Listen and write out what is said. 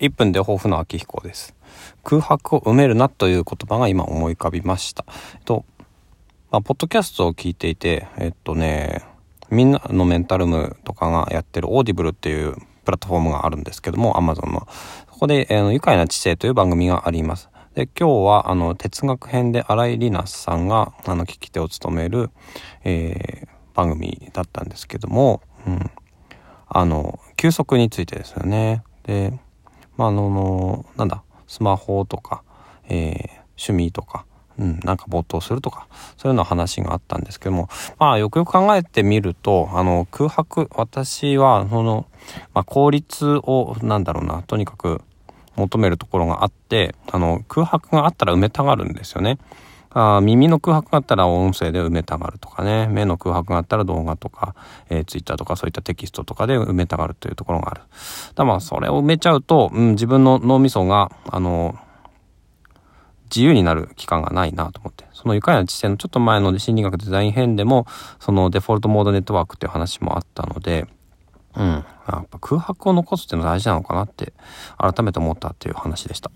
1分で抱負の秋彦です。空白を埋めるなという言葉が今思い浮かびました。えっと、まあ、ポッドキャストを聞いていて、えっとね、みんなのメンタルムとかがやってるオーディブルっていうプラットフォームがあるんですけども、アマゾンの。そこで、えー、愉快な知性という番組があります。で、今日は、あの、哲学編で新井里奈さんが、あの、聞き手を務める、えー、番組だったんですけども、うん。あの、休息についてですよね。で、まあ、あの、なんだ、スマホとか、えー、趣味とか、うん、なんか没頭するとか、そういうような話があったんですけども、まあ、よくよく考えてみると、あの、空白、私は、その、まあ、効率を、なんだろうな、とにかく求めるところがあって、あの、空白があったら埋めたがるんですよね。あ耳の空白があったら音声で埋めたがるとかね、目の空白があったら動画とか、えー、ツイッターとかそういったテキストとかで埋めたがるというところがある。だまあ、それを埋めちゃうと、うん、自分の脳みそが、あの、自由になる期間がないなと思って。その愉快な知性のちょっと前の心理学デザイン編でも、そのデフォルトモードネットワークっていう話もあったので、うん。やっぱ空白を残すっていうのは大事なのかなって、改めて思ったっていう話でした。